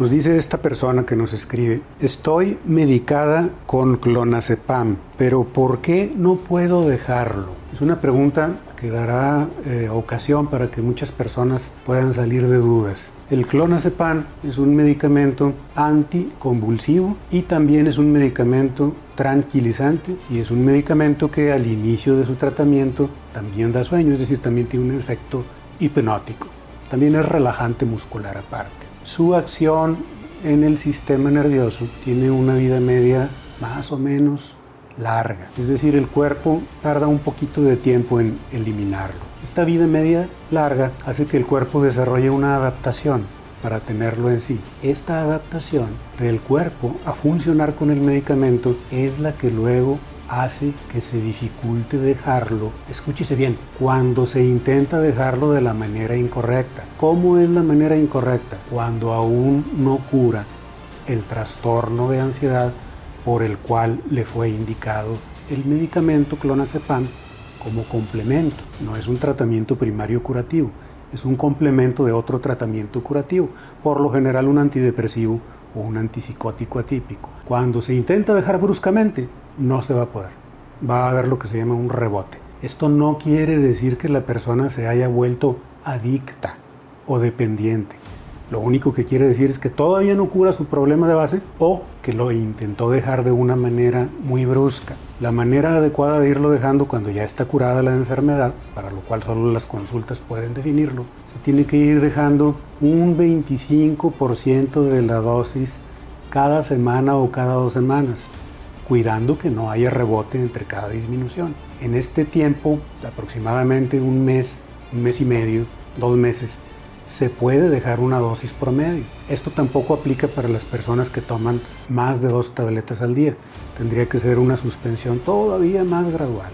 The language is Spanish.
Nos dice esta persona que nos escribe, estoy medicada con clonazepam, pero ¿por qué no puedo dejarlo? Es una pregunta que dará eh, ocasión para que muchas personas puedan salir de dudas. El clonazepam es un medicamento anticonvulsivo y también es un medicamento tranquilizante y es un medicamento que al inicio de su tratamiento también da sueño, es decir, también tiene un efecto hipnótico. También es relajante muscular aparte. Su acción en el sistema nervioso tiene una vida media más o menos larga. Es decir, el cuerpo tarda un poquito de tiempo en eliminarlo. Esta vida media larga hace que el cuerpo desarrolle una adaptación para tenerlo en sí. Esta adaptación del cuerpo a funcionar con el medicamento es la que luego hace que se dificulte dejarlo. Escúchese bien, cuando se intenta dejarlo de la manera incorrecta. ¿Cómo es la manera incorrecta? Cuando aún no cura el trastorno de ansiedad por el cual le fue indicado el medicamento clonazepam como complemento. No es un tratamiento primario curativo, es un complemento de otro tratamiento curativo, por lo general un antidepresivo o un antipsicótico atípico. Cuando se intenta dejar bruscamente, no se va a poder. Va a haber lo que se llama un rebote. Esto no quiere decir que la persona se haya vuelto adicta o dependiente. Lo único que quiere decir es que todavía no cura su problema de base o que lo intentó dejar de una manera muy brusca. La manera adecuada de irlo dejando cuando ya está curada la enfermedad, para lo cual solo las consultas pueden definirlo, se tiene que ir dejando un 25% de la dosis cada semana o cada dos semanas, cuidando que no haya rebote entre cada disminución. En este tiempo, aproximadamente un mes, un mes y medio, dos meses, se puede dejar una dosis promedio. Esto tampoco aplica para las personas que toman más de dos tabletas al día. Tendría que ser una suspensión todavía más gradual.